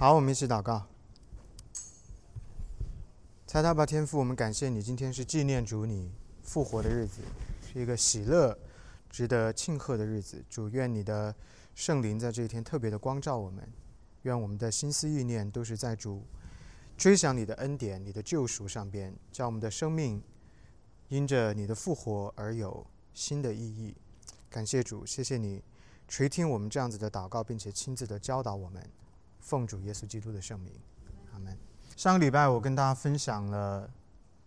好，我们一起祷告。猜他吧，天父，我们感谢你，今天是纪念主你复活的日子，是一个喜乐、值得庆贺的日子。主，愿你的圣灵在这一天特别的光照我们，愿我们的心思意念都是在主追想你的恩典、你的救赎上边，叫我们的生命因着你的复活而有新的意义。感谢主，谢谢你垂听我们这样子的祷告，并且亲自的教导我们。奉主耶稣基督的圣名，阿门。上个礼拜我跟大家分享了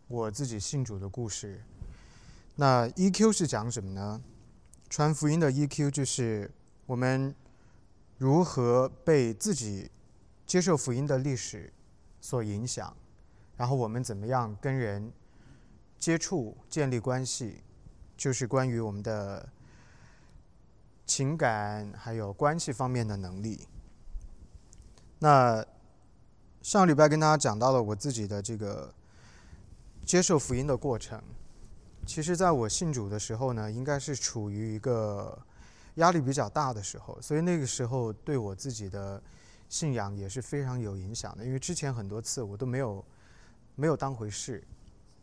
我自己信主的故事。那 EQ 是讲什么呢？传福音的 EQ 就是我们如何被自己接受福音的历史所影响，然后我们怎么样跟人接触、建立关系，就是关于我们的情感还有关系方面的能力。那上礼拜跟大家讲到了我自己的这个接受福音的过程。其实，在我信主的时候呢，应该是处于一个压力比较大的时候，所以那个时候对我自己的信仰也是非常有影响的。因为之前很多次我都没有没有当回事，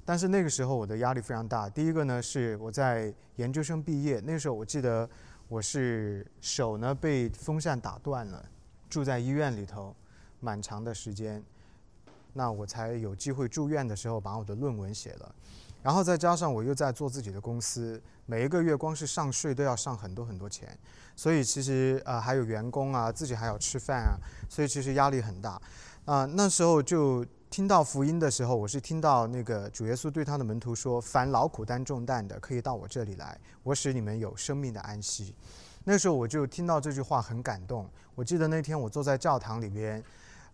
但是那个时候我的压力非常大。第一个呢是我在研究生毕业，那时候我记得我是手呢被风扇打断了。住在医院里头，蛮长的时间，那我才有机会住院的时候把我的论文写了，然后再加上我又在做自己的公司，每一个月光是上税都要上很多很多钱，所以其实呃还有员工啊，自己还要吃饭啊，所以其实压力很大。啊，那时候就听到福音的时候，我是听到那个主耶稣对他的门徒说：“凡劳苦担重担的，可以到我这里来，我使你们有生命的安息。”那时候我就听到这句话很感动。我记得那天我坐在教堂里边，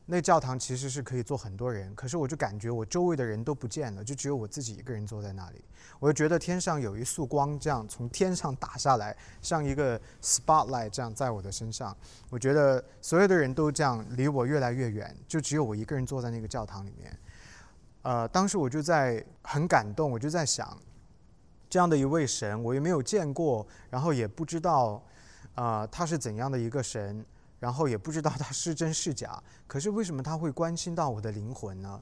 那教堂其实是可以坐很多人，可是我就感觉我周围的人都不见了，就只有我自己一个人坐在那里。我就觉得天上有一束光，这样从天上打下来，像一个 spotlight 这样在我的身上。我觉得所有的人都这样离我越来越远，就只有我一个人坐在那个教堂里面。呃，当时我就在很感动，我就在想，这样的一位神，我也没有见过，然后也不知道。啊，他是怎样的一个神？然后也不知道他是真是假。可是为什么他会关心到我的灵魂呢？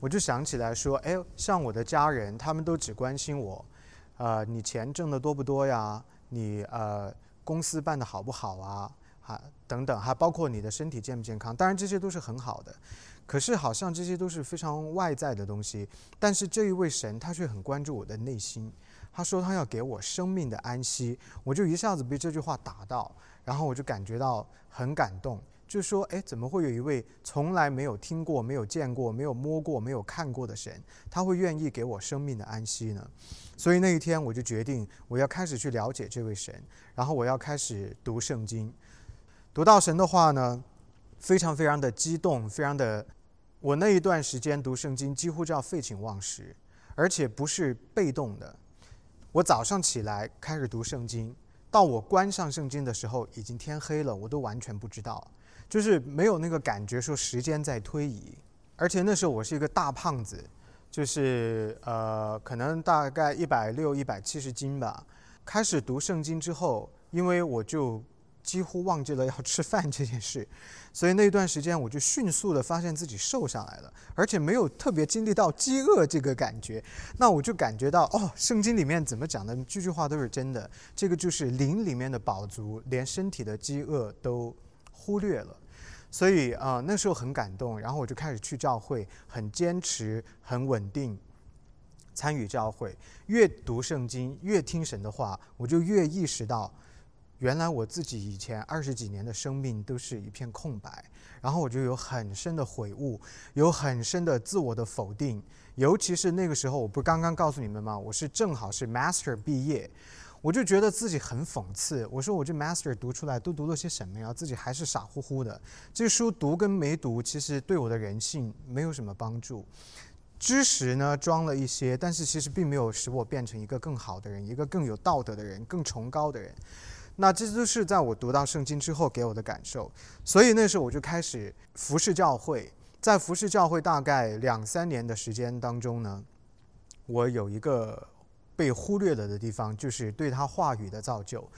我就想起来说，哎，像我的家人，他们都只关心我，呃，你钱挣的多不多呀？你呃，公司办的好不好啊？哈，等等，还包括你的身体健不健康？当然这些都是很好的。可是好像这些都是非常外在的东西。但是这一位神，他却很关注我的内心。他说他要给我生命的安息，我就一下子被这句话打到，然后我就感觉到很感动，就说：哎，怎么会有一位从来没有听过、没有见过、没有摸过、没有看过的神，他会愿意给我生命的安息呢？所以那一天我就决定，我要开始去了解这位神，然后我要开始读圣经。读到神的话呢，非常非常的激动，非常的，我那一段时间读圣经几乎就要废寝忘食，而且不是被动的。我早上起来开始读圣经，到我关上圣经的时候，已经天黑了，我都完全不知道，就是没有那个感觉说时间在推移。而且那时候我是一个大胖子，就是呃，可能大概一百六、一百七十斤吧。开始读圣经之后，因为我就。几乎忘记了要吃饭这件事，所以那一段时间我就迅速的发现自己瘦下来了，而且没有特别经历到饥饿这个感觉。那我就感觉到哦，圣经里面怎么讲的，句句话都是真的。这个就是灵里面的饱足，连身体的饥饿都忽略了。所以啊，那时候很感动，然后我就开始去教会，很坚持，很稳定参与教会。越读圣经，越听神的话，我就越意识到。原来我自己以前二十几年的生命都是一片空白，然后我就有很深的悔悟，有很深的自我的否定。尤其是那个时候，我不刚刚告诉你们吗？我是正好是 master 毕业，我就觉得自己很讽刺。我说我这 master 读出来都读了些什么呀？自己还是傻乎乎的。这书读跟没读，其实对我的人性没有什么帮助。知识呢装了一些，但是其实并没有使我变成一个更好的人，一个更有道德的人，更崇高的人。那这都是在我读到圣经之后给我的感受，所以那时候我就开始服侍教会。在服侍教会大概两三年的时间当中呢，我有一个被忽略了的地方，就是对他话语的造就。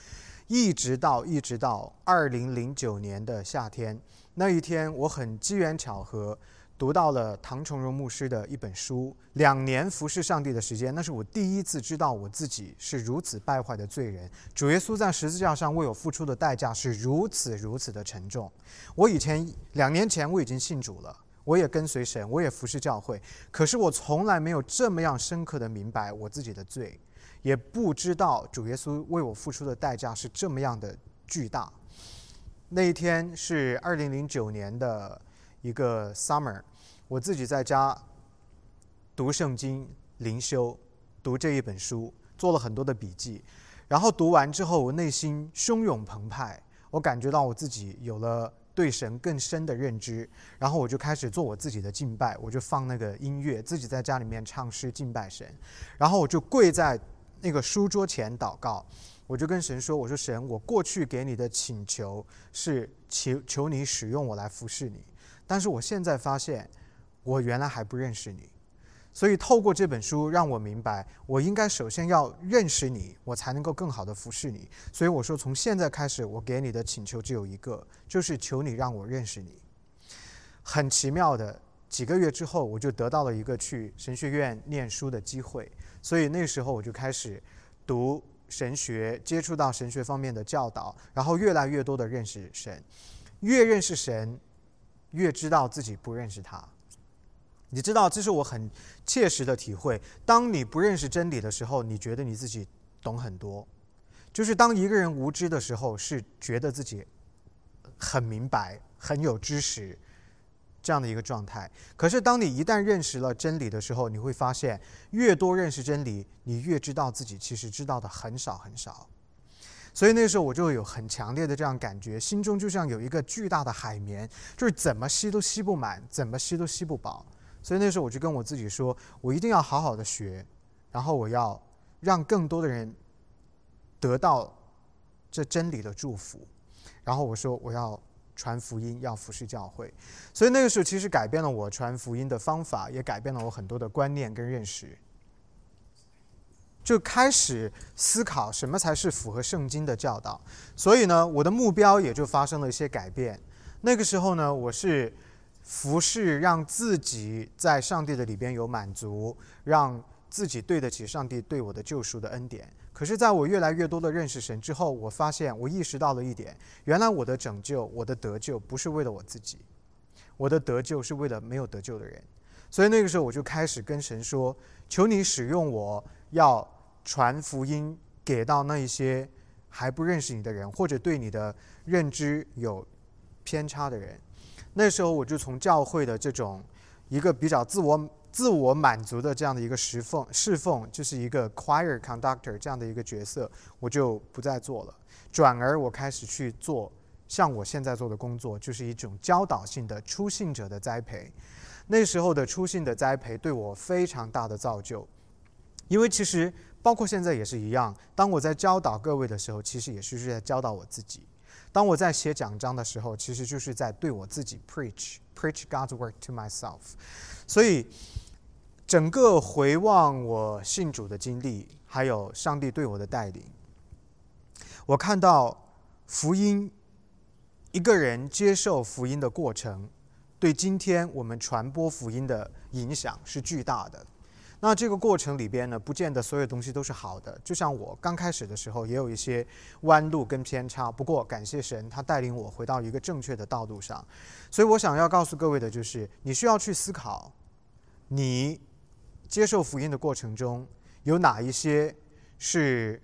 一直到一直到二零零九年的夏天，那一天我很机缘巧合。读到了唐崇荣牧师的一本书，两年服侍上帝的时间，那是我第一次知道我自己是如此败坏的罪人。主耶稣在十字架上为我付出的代价是如此如此的沉重。我以前两年前我已经信主了，我也跟随神，我也服侍教会，可是我从来没有这么样深刻的明白我自己的罪，也不知道主耶稣为我付出的代价是这么样的巨大。那一天是二零零九年的。一个 summer，我自己在家读圣经、灵修，读这一本书，做了很多的笔记。然后读完之后，我内心汹涌澎湃，我感觉到我自己有了对神更深的认知。然后我就开始做我自己的敬拜，我就放那个音乐，自己在家里面唱诗敬拜神。然后我就跪在那个书桌前祷告，我就跟神说：“我说神，我过去给你的请求是求求你使用我来服侍你。”但是我现在发现，我原来还不认识你，所以透过这本书让我明白，我应该首先要认识你，我才能够更好的服侍你。所以我说，从现在开始，我给你的请求只有一个，就是求你让我认识你。很奇妙的，几个月之后，我就得到了一个去神学院念书的机会，所以那时候我就开始读神学，接触到神学方面的教导，然后越来越多的认识神，越认识神。越知道自己不认识他，你知道，这是我很切实的体会。当你不认识真理的时候，你觉得你自己懂很多；就是当一个人无知的时候，是觉得自己很明白、很有知识这样的一个状态。可是，当你一旦认识了真理的时候，你会发现，越多认识真理，你越知道自己其实知道的很少很少。所以那时候我就有很强烈的这样感觉，心中就像有一个巨大的海绵，就是怎么吸都吸不满，怎么吸都吸不饱。所以那时候我就跟我自己说，我一定要好好的学，然后我要让更多的人得到这真理的祝福。然后我说我要传福音，要服侍教会。所以那个时候其实改变了我传福音的方法，也改变了我很多的观念跟认识。就开始思考什么才是符合圣经的教导，所以呢，我的目标也就发生了一些改变。那个时候呢，我是服侍，让自己在上帝的里边有满足，让自己对得起上帝对我的救赎的恩典。可是，在我越来越多的认识神之后，我发现我意识到了一点：原来我的拯救、我的得救不是为了我自己，我的得救是为了没有得救的人。所以那个时候，我就开始跟神说：“求你使用我，要。”传福音给到那一些还不认识你的人，或者对你的认知有偏差的人。那时候我就从教会的这种一个比较自我自我满足的这样的一个侍奉侍奉，就是一个 choir conductor 这样的一个角色，我就不再做了。转而我开始去做像我现在做的工作，就是一种教导性的初信者的栽培。那时候的初信的栽培对我非常大的造就，因为其实。包括现在也是一样。当我在教导各位的时候，其实也是在教导我自己；当我在写讲章的时候，其实就是在对我自己 preach preach God's work to myself。所以，整个回望我信主的经历，还有上帝对我的带领，我看到福音一个人接受福音的过程，对今天我们传播福音的影响是巨大的。那这个过程里边呢，不见得所有东西都是好的。就像我刚开始的时候，也有一些弯路跟偏差。不过感谢神，他带领我回到一个正确的道路上。所以我想要告诉各位的就是，你需要去思考，你接受福音的过程中，有哪一些是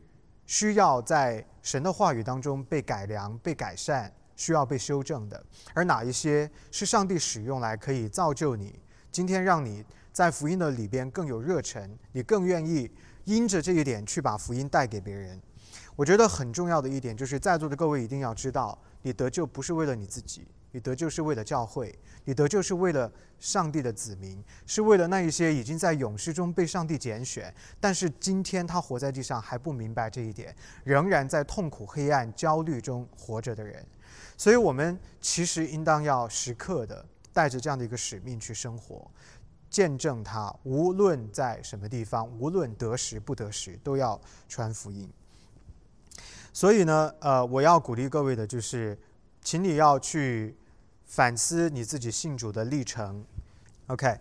需要在神的话语当中被改良、被改善、需要被修正的，而哪一些是上帝使用来可以造就你，今天让你。在福音的里边更有热忱，你更愿意因着这一点去把福音带给别人。我觉得很重要的一点就是，在座的各位一定要知道，你得救不是为了你自己，你得救是为了教会，你得救是为了上帝的子民，是为了那一些已经在勇士中被上帝拣选，但是今天他活在地上还不明白这一点，仍然在痛苦、黑暗、焦虑中活着的人。所以，我们其实应当要时刻的带着这样的一个使命去生活。见证他，无论在什么地方，无论得时不得时，都要传福音。所以呢，呃，我要鼓励各位的就是，请你要去反思你自己信主的历程。OK，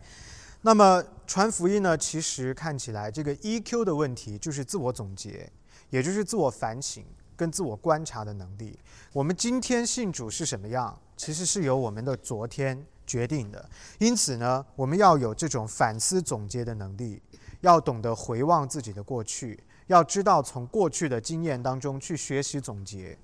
那么传福音呢？其实看起来这个 EQ 的问题就是自我总结，也就是自我反省跟自我观察的能力。我们今天信主是什么样，其实是由我们的昨天决定的。因此呢，我们要有这种反思总结的能力，要懂得回望自己的过去，要知道从过去的经验当中去学习总结。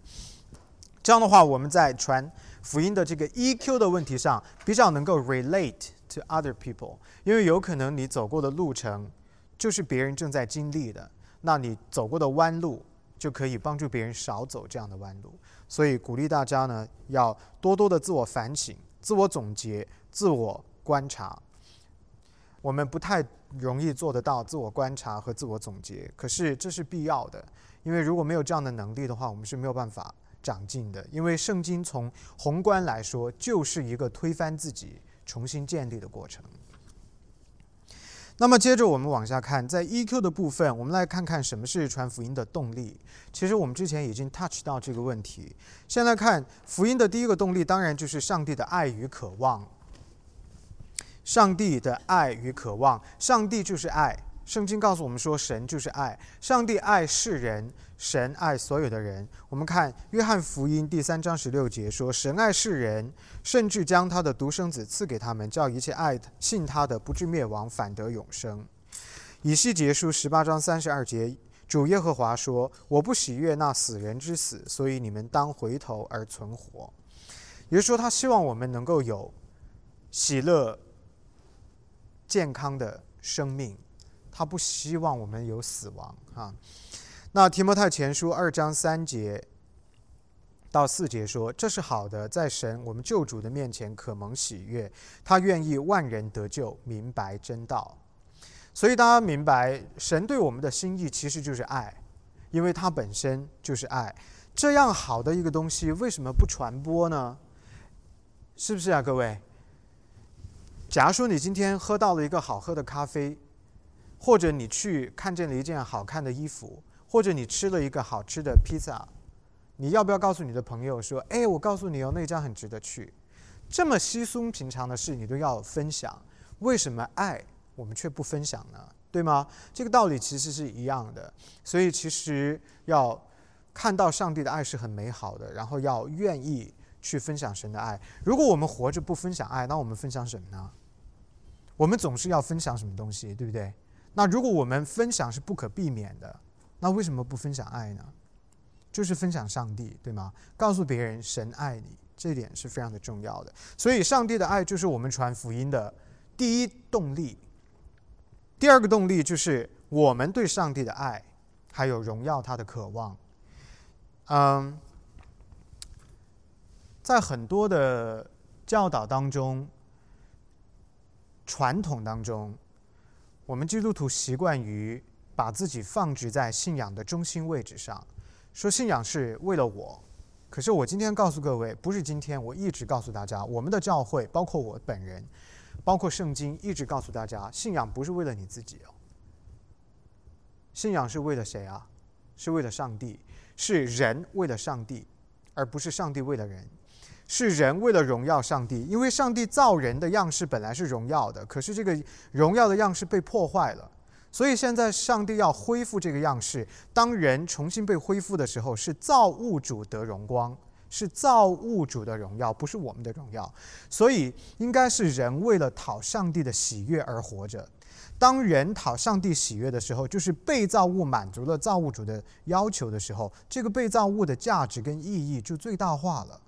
这样的话，我们在传福音的这个 EQ 的问题上，比较能够 relate to other people，因为有可能你走过的路程就是别人正在经历的，那你走过的弯路就可以帮助别人少走这样的弯路。所以鼓励大家呢，要多多的自我反省、自我总结、自我观察。我们不太容易做得到自我观察和自我总结，可是这是必要的，因为如果没有这样的能力的话，我们是没有办法。长进的，因为圣经从宏观来说，就是一个推翻自己、重新建立的过程。那么接着我们往下看，在 EQ 的部分，我们来看看什么是传福音的动力。其实我们之前已经 touch 到这个问题。先来看福音的第一个动力，当然就是上帝的爱与渴望。上帝的爱与渴望，上帝就是爱。圣经告诉我们说，神就是爱，上帝爱世人，神爱所有的人。我们看约翰福音第三章十六节说：“神爱世人，甚至将他的独生子赐给他们，叫一切爱信他的不至灭亡，反得永生。”以西结书十八章三十二节，主耶和华说：“我不喜悦那死人之死，所以你们当回头而存活。”也就是说，他希望我们能够有喜乐、健康的生命。他不希望我们有死亡啊。那提摩太前书二章三节到四节说：“这是好的，在神我们救主的面前可蒙喜悦。他愿意万人得救，明白真道。所以大家明白，神对我们的心意其实就是爱，因为他本身就是爱。这样好的一个东西，为什么不传播呢？是不是啊，各位？假如说你今天喝到了一个好喝的咖啡。”或者你去看见了一件好看的衣服，或者你吃了一个好吃的披萨，你要不要告诉你的朋友说：“哎，我告诉你哦，那家很值得去。”这么稀松平常的事，你都要分享，为什么爱我们却不分享呢？对吗？这个道理其实是一样的。所以其实要看到上帝的爱是很美好的，然后要愿意去分享神的爱。如果我们活着不分享爱，那我们分享什么呢？我们总是要分享什么东西，对不对？那如果我们分享是不可避免的，那为什么不分享爱呢？就是分享上帝，对吗？告诉别人神爱你，这点是非常的重要的。所以，上帝的爱就是我们传福音的第一动力。第二个动力就是我们对上帝的爱，还有荣耀他的渴望。嗯，在很多的教导当中，传统当中。我们基督徒习惯于把自己放置在信仰的中心位置上，说信仰是为了我。可是我今天告诉各位，不是今天，我一直告诉大家，我们的教会，包括我本人，包括圣经，一直告诉大家，信仰不是为了你自己哦。信仰是为了谁啊？是为了上帝，是人为了上帝，而不是上帝为了人。是人为了荣耀上帝，因为上帝造人的样式本来是荣耀的，可是这个荣耀的样式被破坏了，所以现在上帝要恢复这个样式。当人重新被恢复的时候，是造物主得荣光，是造物主的荣耀，不是我们的荣耀。所以应该是人为了讨上帝的喜悦而活着。当人讨上帝喜悦的时候，就是被造物满足了造物主的要求的时候，这个被造物的价值跟意义就最大化了。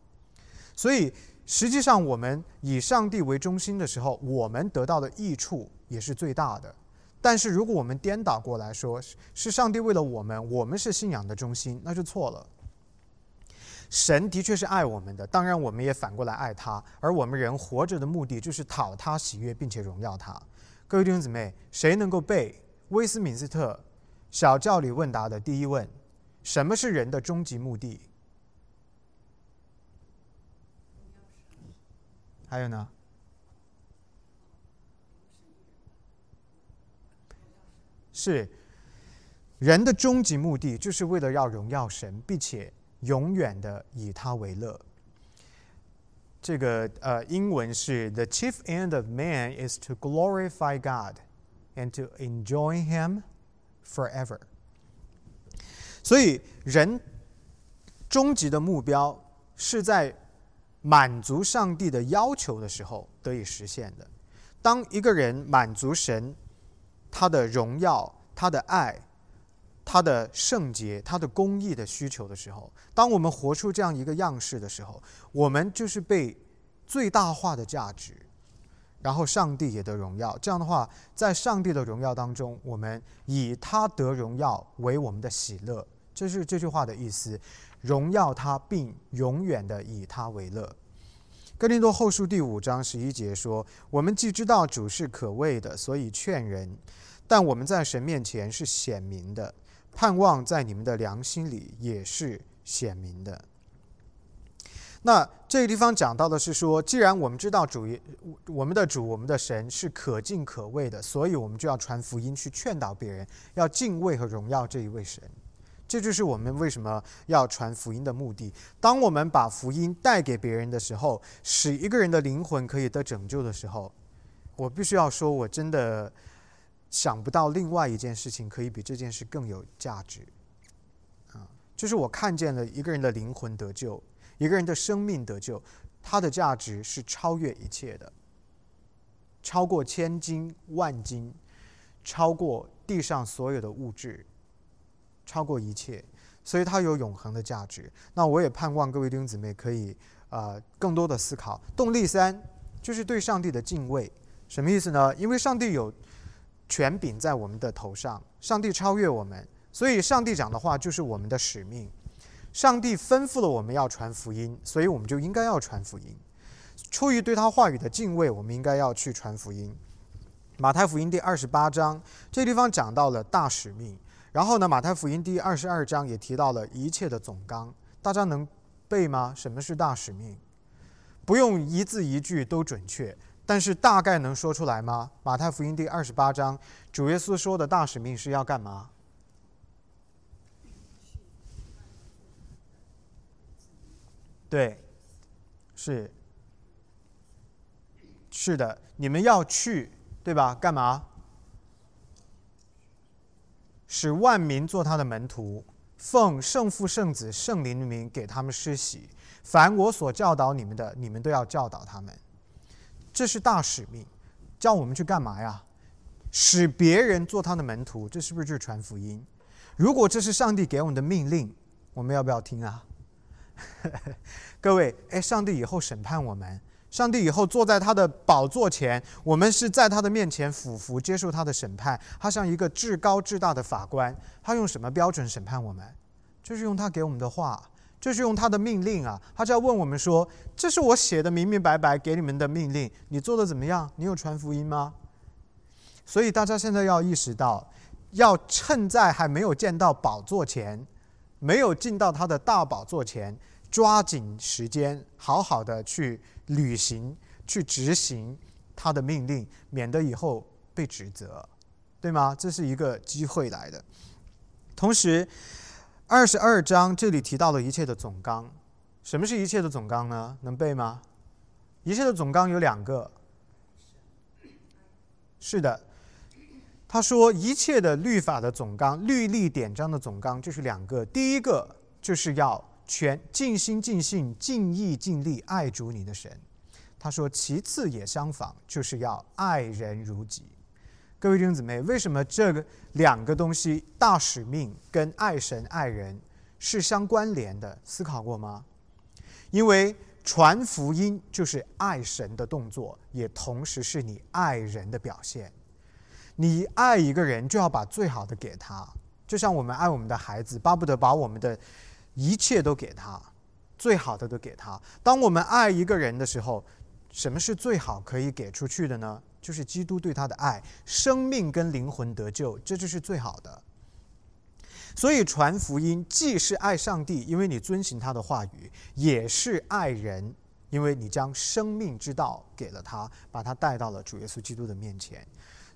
所以，实际上我们以上帝为中心的时候，我们得到的益处也是最大的。但是，如果我们颠倒过来说，是上帝为了我们，我们是信仰的中心，那就错了。神的确是爱我们的，当然我们也反过来爱他。而我们人活着的目的，就是讨他喜悦，并且荣耀他。各位弟兄姊妹，谁能够背威斯敏斯特小教理问答的第一问：什么是人的终极目的？还有呢？是人的终极目的，就是为了要荣耀神，并且永远的以他为乐。这个呃英文是 The chief end of man is to glorify God and to enjoy Him forever。所以人终极的目标是在满足上帝的要求的时候得以实现的。当一个人满足神他的荣耀、他的爱、他的圣洁、他的公义的需求的时候，当我们活出这样一个样式的时候，我们就是被最大化的价值，然后上帝也得荣耀。这样的话，在上帝的荣耀当中，我们以他得荣耀为我们的喜乐，这是这句话的意思。荣耀他，并永远的以他为乐。哥林多后书第五章十一节说：“我们既知道主是可畏的，所以劝人；但我们在神面前是显明的，盼望在你们的良心里也是显明的。”那这个地方讲到的是说，既然我们知道主，我们的主，我们的神是可敬可畏的，所以我们就要传福音，去劝导别人，要敬畏和荣耀这一位神。这就是我们为什么要传福音的目的。当我们把福音带给别人的时候，使一个人的灵魂可以得拯救的时候，我必须要说，我真的想不到另外一件事情可以比这件事更有价值。啊，就是我看见了一个人的灵魂得救，一个人的生命得救，它的价值是超越一切的，超过千金万金，超过地上所有的物质。超过一切，所以它有永恒的价值。那我也盼望各位弟兄姊妹可以呃更多的思考。动力三就是对上帝的敬畏，什么意思呢？因为上帝有权柄在我们的头上，上帝超越我们，所以上帝讲的话就是我们的使命。上帝吩咐了我们要传福音，所以我们就应该要传福音。出于对他话语的敬畏，我们应该要去传福音。马太福音第二十八章这地方讲到了大使命。然后呢，《马太福音》第二十二章也提到了一切的总纲，大家能背吗？什么是大使命？不用一字一句都准确，但是大概能说出来吗？《马太福音》第二十八章，主耶稣说的大使命是要干嘛？对，是，是的，你们要去，对吧？干嘛？使万民做他的门徒，奉圣父、圣子、圣灵的名给他们施洗。凡我所教导你们的，你们都要教导他们。这是大使命，叫我们去干嘛呀？使别人做他的门徒，这是不是就是传福音？如果这是上帝给我们的命令，我们要不要听啊？各位，哎，上帝以后审判我们。上帝以后坐在他的宝座前，我们是在他的面前俯伏接受他的审判。他像一个至高至大的法官，他用什么标准审判我们？就是用他给我们的话，就是用他的命令啊。他就要问我们说：“这是我写的明明白白给你们的命令，你做的怎么样？你有传福音吗？”所以大家现在要意识到，要趁在还没有见到宝座前，没有进到他的大宝座前，抓紧时间，好好的去。履行去执行他的命令，免得以后被指责，对吗？这是一个机会来的。同时，二十二章这里提到了一切的总纲。什么是一切的总纲呢？能背吗？一切的总纲有两个。是的，他说一切的律法的总纲、律例典章的总纲就是两个。第一个就是要。全尽心尽性尽意尽力爱主你的神，他说其次也相仿，就是要爱人如己。各位弟兄姊妹，为什么这个两个东西大使命跟爱神爱人是相关联的？思考过吗？因为传福音就是爱神的动作，也同时是你爱人的表现。你爱一个人，就要把最好的给他，就像我们爱我们的孩子，巴不得把我们的。一切都给他，最好的都给他。当我们爱一个人的时候，什么是最好可以给出去的呢？就是基督对他的爱，生命跟灵魂得救，这就是最好的。所以传福音既是爱上帝，因为你遵行他的话语；也是爱人，因为你将生命之道给了他，把他带到了主耶稣基督的面前。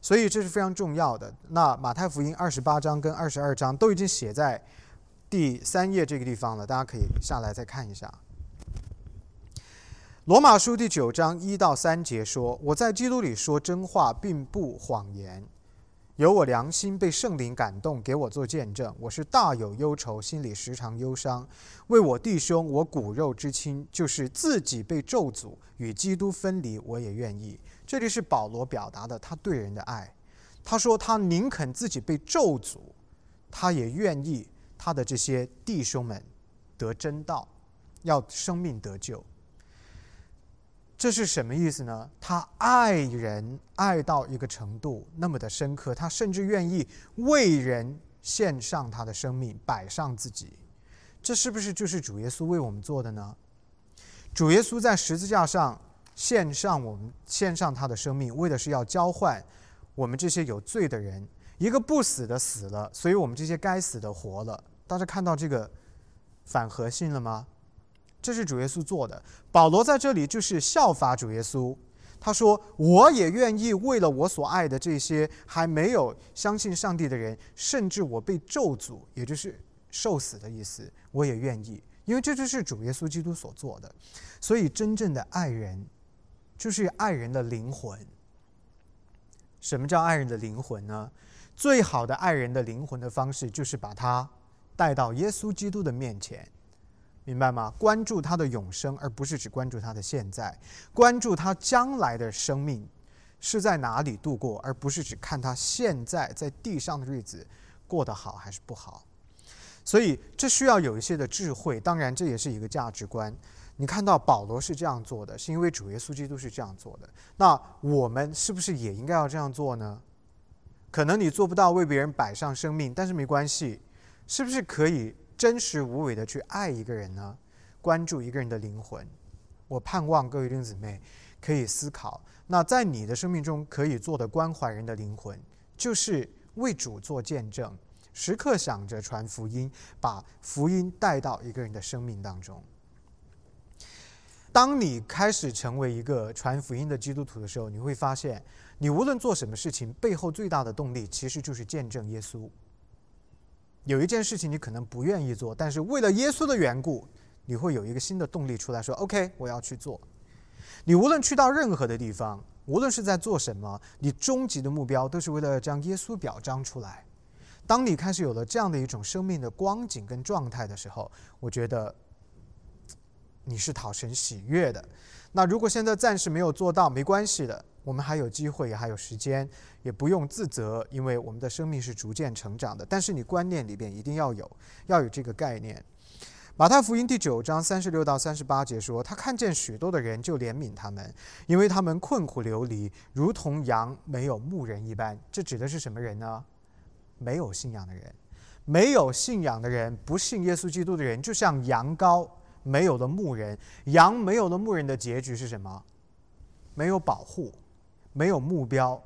所以这是非常重要的。那马太福音二十八章跟二十二章都已经写在。第三页这个地方了，大家可以下来再看一下。罗马书第九章一到三节说：“我在基督里说真话，并不谎言。有我良心被圣灵感动，给我做见证。我是大有忧愁，心里时常忧伤。为我弟兄，我骨肉之亲，就是自己被咒诅，与基督分离，我也愿意。”这里是保罗表达的他对人的爱。他说：“他宁肯自己被咒诅，他也愿意他的这些弟兄们得真道，要生命得救。”这是什么意思呢？他爱人爱到一个程度那么的深刻，他甚至愿意为人献上他的生命，摆上自己。这是不是就是主耶稣为我们做的呢？主耶稣在十字架上献上我们献上他的生命，为的是要交换我们这些有罪的人，一个不死的死了，所以我们这些该死的活了。大家看到这个反核性了吗？这是主耶稣做的。保罗在这里就是效法主耶稣，他说：“我也愿意为了我所爱的这些还没有相信上帝的人，甚至我被咒诅，也就是受死的意思，我也愿意，因为这就是主耶稣基督所做的。所以，真正的爱人，就是爱人的灵魂。什么叫爱人的灵魂呢？最好的爱人的灵魂的方式，就是把他带到耶稣基督的面前。”明白吗？关注他的永生，而不是只关注他的现在；关注他将来的生命是在哪里度过，而不是只看他现在在地上的日子过得好还是不好。所以，这需要有一些的智慧。当然，这也是一个价值观。你看到保罗是这样做的，是因为主耶稣基督是这样做的。那我们是不是也应该要这样做呢？可能你做不到为别人摆上生命，但是没关系，是不是可以？真实无伪的去爱一个人呢，关注一个人的灵魂。我盼望各位弟兄姊妹可以思考，那在你的生命中可以做的关怀人的灵魂，就是为主做见证，时刻想着传福音，把福音带到一个人的生命当中。当你开始成为一个传福音的基督徒的时候，你会发现，你无论做什么事情，背后最大的动力其实就是见证耶稣。有一件事情你可能不愿意做，但是为了耶稣的缘故，你会有一个新的动力出来说：“OK，我要去做。”你无论去到任何的地方，无论是在做什么，你终极的目标都是为了将耶稣表彰出来。当你开始有了这样的一种生命的光景跟状态的时候，我觉得你是讨神喜悦的。那如果现在暂时没有做到，没关系的。我们还有机会，也还有时间，也不用自责，因为我们的生命是逐渐成长的。但是你观念里边一定要有，要有这个概念。马太福音第九章三十六到三十八节说：“他看见许多的人，就怜悯他们，因为他们困苦流离，如同羊没有牧人一般。”这指的是什么人呢？没有信仰的人，没有信仰的人，不信耶稣基督的人，就像羊羔没有了牧人。羊没有了牧人的结局是什么？没有保护。没有目标，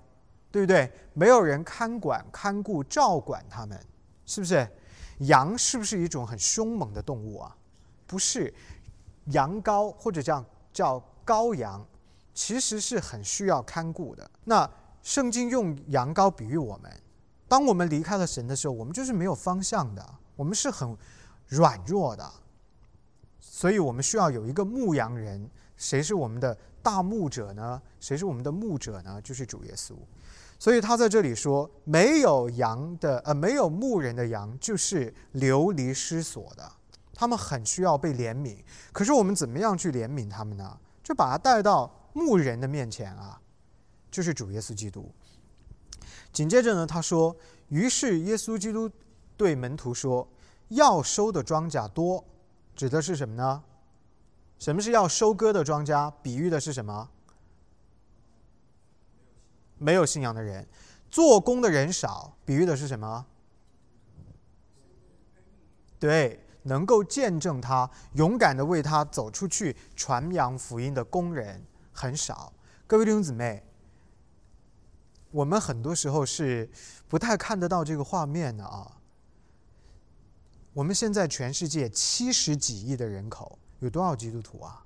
对不对？没有人看管、看顾、照管他们，是不是？羊是不是一种很凶猛的动物啊？不是，羊羔或者叫叫羔羊，其实是很需要看顾的。那圣经用羊羔比喻我们，当我们离开了神的时候，我们就是没有方向的，我们是很软弱的，所以我们需要有一个牧羊人。谁是我们的？大牧者呢？谁是我们的牧者呢？就是主耶稣。所以他在这里说，没有羊的，呃，没有牧人的羊，就是流离失所的。他们很需要被怜悯。可是我们怎么样去怜悯他们呢？就把他带到牧人的面前啊，就是主耶稣基督。紧接着呢，他说：“于是耶稣基督对门徒说，要收的庄稼多，指的是什么呢？”什么是要收割的庄稼？比喻的是什么？没有信仰的人，做工的人少，比喻的是什么？对，能够见证他、勇敢的为他走出去传扬福音的工人很少。各位弟兄姊妹，我们很多时候是不太看得到这个画面的啊。我们现在全世界七十几亿的人口。有多少基督徒啊？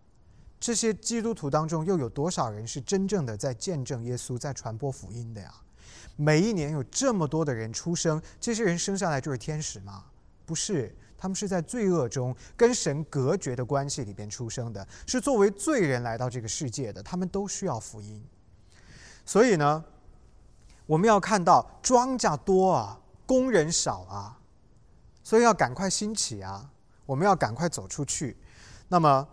这些基督徒当中，又有多少人是真正的在见证耶稣、在传播福音的呀？每一年有这么多的人出生，这些人生下来就是天使吗？不是。他们是在罪恶中跟神隔绝的关系里边出生的，是作为罪人来到这个世界的，他们都需要福音。所以呢，我们要看到庄稼多啊，工人少啊，所以要赶快兴起啊，我们要赶快走出去。那么。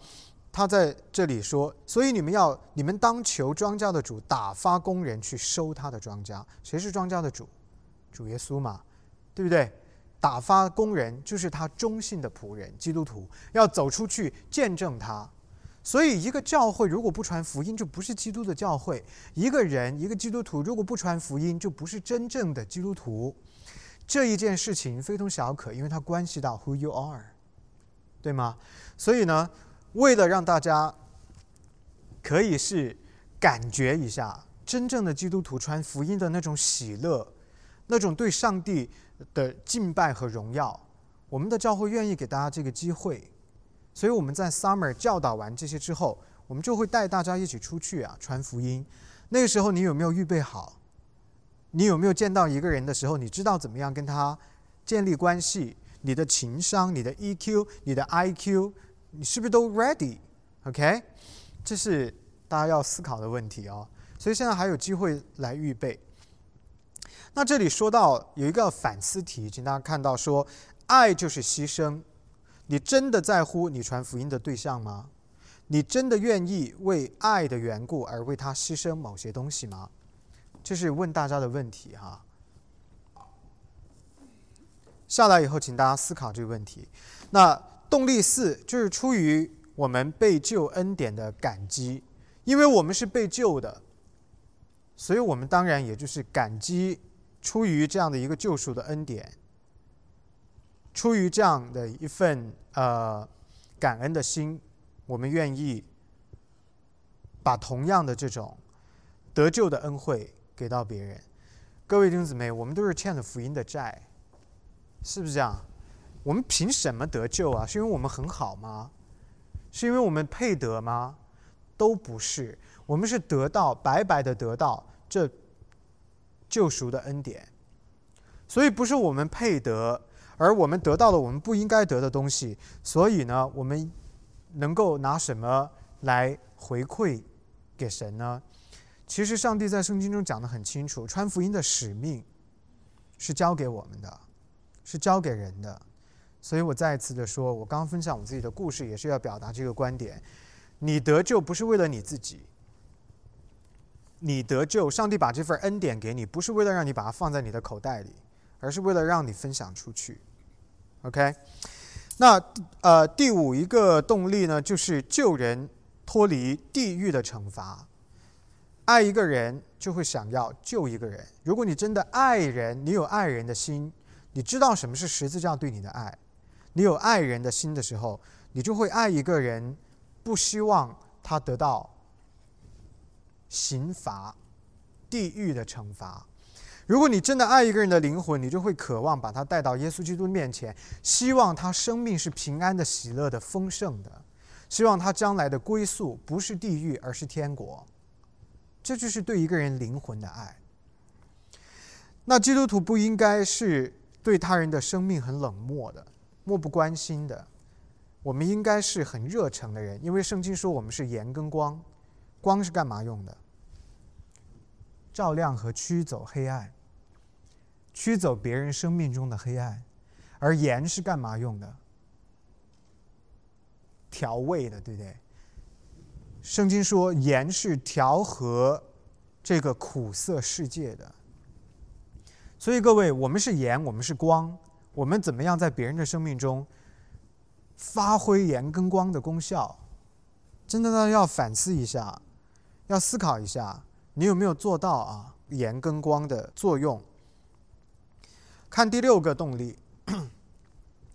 他在这里说：“所以你们要，你们当求庄稼的主打发工人去收他的庄稼。谁是庄稼的主？主耶稣嘛，对不对？打发工人就是他忠信的仆人，基督徒要走出去见证他。所以，一个教会如果不传福音，就不是基督的教会；一个人，一个基督徒如果不传福音，就不是真正的基督徒。这一件事情非同小可，因为它关系到 Who you are，对吗？所以呢？”为了让大家可以是感觉一下真正的基督徒传福音的那种喜乐，那种对上帝的敬拜和荣耀，我们的教会愿意给大家这个机会。所以我们在 Summer 教导完这些之后，我们就会带大家一起出去啊传福音。那个时候你有没有预备好？你有没有见到一个人的时候，你知道怎么样跟他建立关系？你的情商、你的 EQ、你的 IQ。你是不是都 ready？OK，这是大家要思考的问题哦。所以现在还有机会来预备。那这里说到有一个反思题，请大家看到说，爱就是牺牲。你真的在乎你传福音的对象吗？你真的愿意为爱的缘故而为他牺牲某些东西吗？这是问大家的问题哈。下来以后，请大家思考这个问题。那。动力四就是出于我们被救恩典的感激，因为我们是被救的，所以我们当然也就是感激出于这样的一个救赎的恩典，出于这样的一份呃感恩的心，我们愿意把同样的这种得救的恩惠给到别人。各位弟兄姊妹，我们都是欠了福音的债，是不是这样？我们凭什么得救啊？是因为我们很好吗？是因为我们配得吗？都不是，我们是得到白白的得到这救赎的恩典，所以不是我们配得，而我们得到了我们不应该得的东西。所以呢，我们能够拿什么来回馈给神呢？其实上帝在圣经中讲的很清楚，传福音的使命是交给我们的，是交给人的。所以我再一次的说，我刚刚分享我自己的故事，也是要表达这个观点：你得救不是为了你自己，你得救，上帝把这份恩典给你，不是为了让你把它放在你的口袋里，而是为了让你分享出去。OK？那呃，第五一个动力呢，就是救人脱离地狱的惩罚。爱一个人，就会想要救一个人。如果你真的爱人，你有爱人的心，你知道什么是十字架对你的爱。你有爱人的心的时候，你就会爱一个人，不希望他得到刑罚、地狱的惩罚。如果你真的爱一个人的灵魂，你就会渴望把他带到耶稣基督面前，希望他生命是平安的、喜乐的、丰盛的，希望他将来的归宿不是地狱，而是天国。这就是对一个人灵魂的爱。那基督徒不应该是对他人的生命很冷漠的。漠不关心的，我们应该是很热诚的人，因为圣经说我们是盐跟光，光是干嘛用的？照亮和驱走黑暗，驱走别人生命中的黑暗，而盐是干嘛用的？调味的，对不对？圣经说盐是调和这个苦涩世界的，所以各位，我们是盐，我们是光。我们怎么样在别人的生命中发挥盐跟光的功效？真的呢，要反思一下，要思考一下，你有没有做到啊？盐跟光的作用。看第六个动力，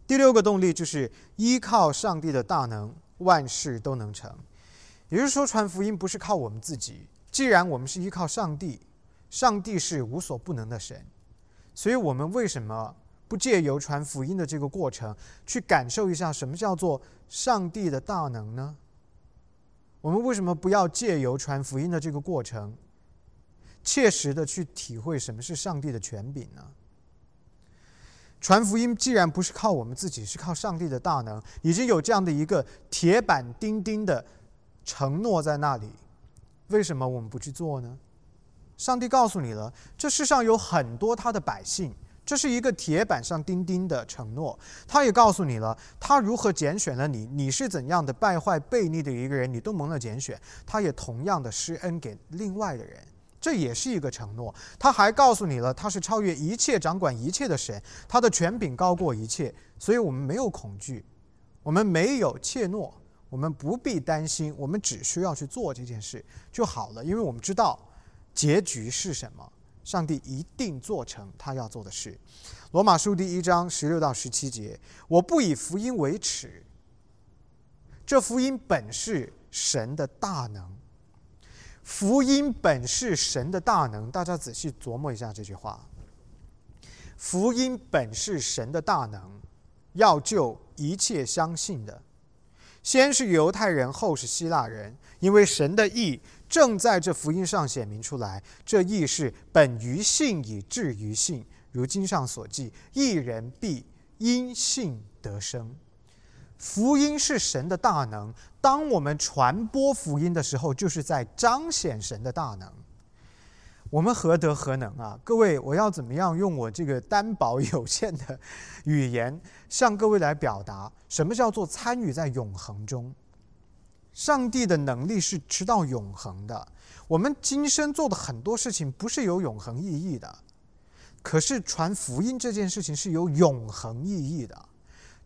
第六个动力就是依靠上帝的大能，万事都能成。也就是说，传福音不是靠我们自己。既然我们是依靠上帝，上帝是无所不能的神，所以我们为什么？不借由传福音的这个过程，去感受一下什么叫做上帝的大能呢？我们为什么不要借由传福音的这个过程，切实的去体会什么是上帝的权柄呢？传福音既然不是靠我们自己，是靠上帝的大能，已经有这样的一个铁板钉钉的承诺在那里，为什么我们不去做呢？上帝告诉你了，这世上有很多他的百姓，这是一个铁板上钉钉的承诺。他也告诉你了，他如何拣选了你，你是怎样的败坏悖逆的一个人，你都蒙了拣选。他也同样的施恩给另外的人。这也是一个承诺。他还告诉你了，他是超越一切、掌管一切的神，他的权柄高过一切，所以我们没有恐惧，我们没有怯懦，我们不必担心，我们只需要去做这件事就好了，因为我们知道结局是什么，上帝一定做成他要做的事。罗马书第一章十六到十七节：我不以福音为耻，这福音本是神的大能。福音本是神的大能，大家仔细琢磨一下这句话。福音本是神的大能，要救一切相信的，先是犹太人，后是希腊人，因为神的意正在这福音上显明出来。这意是本于信以至于信，如经上所记：一人必因信得生。福音是神的大能。当我们传播福音的时候，就是在彰显神的大能。我们何德何能啊？各位，我要怎么样用我这个单薄有限的语言，向各位来表达什么叫做参与在永恒中？上帝的能力是直到永恒的。我们今生做的很多事情不是有永恒意义的，可是传福音这件事情是有永恒意义的。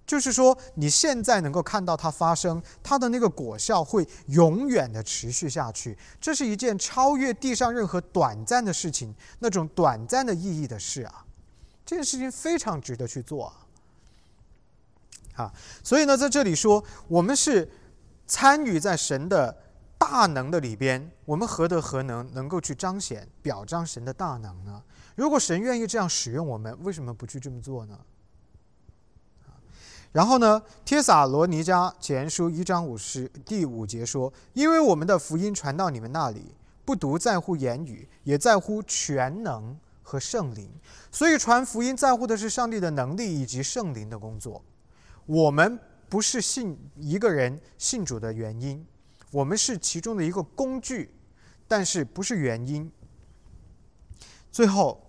就是说，你现在能够看到它发生，它的那个果效会永远的持续下去。这是一件超越地上任何短暂的事情，那种短暂的意义的事啊！这件事情非常值得去做啊！啊，所以呢，在这里说，我们是参与在神的大能的里边，我们何德何能，能够去彰显、表彰神的大能呢？如果神愿意这样使用我们，为什么不去这么做呢？然后呢，《帖撒罗尼迦前书》一章五十第五节说：“因为我们的福音传到你们那里，不独在乎言语，也在乎全能和圣灵。所以传福音在乎的是上帝的能力以及圣灵的工作。我们不是信一个人信主的原因，我们是其中的一个工具，但是不是原因。最后，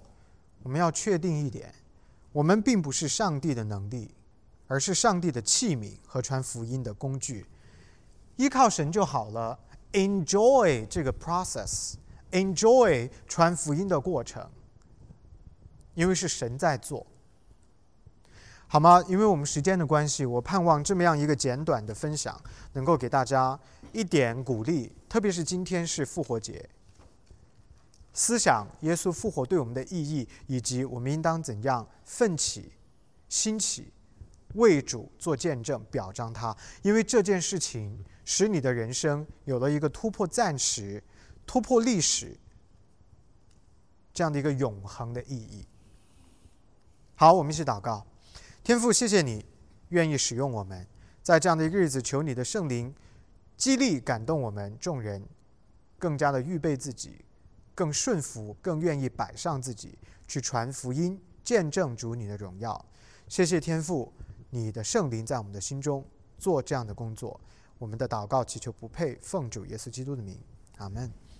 我们要确定一点：我们并不是上帝的能力。”而是上帝的器皿和传福音的工具，依靠神就好了。Enjoy 这个 process，enjoy 传福音的过程，因为是神在做，好吗？因为我们时间的关系，我盼望这么样一个简短的分享，能够给大家一点鼓励。特别是今天是复活节，思想耶稣复活对我们的意义，以及我们应当怎样奋起、兴起。为主做见证，表彰他，因为这件事情使你的人生有了一个突破暂时、突破历史这样的一个永恒的意义。好，我们一起祷告，天父，谢谢你愿意使用我们，在这样的一个日子，求你的圣灵激励、感动我们众人，更加的预备自己，更顺服，更愿意摆上自己去传福音、见证主你的荣耀。谢谢天父。你的圣灵在我们的心中做这样的工作，我们的祷告祈求不配奉主耶稣基督的名，阿门。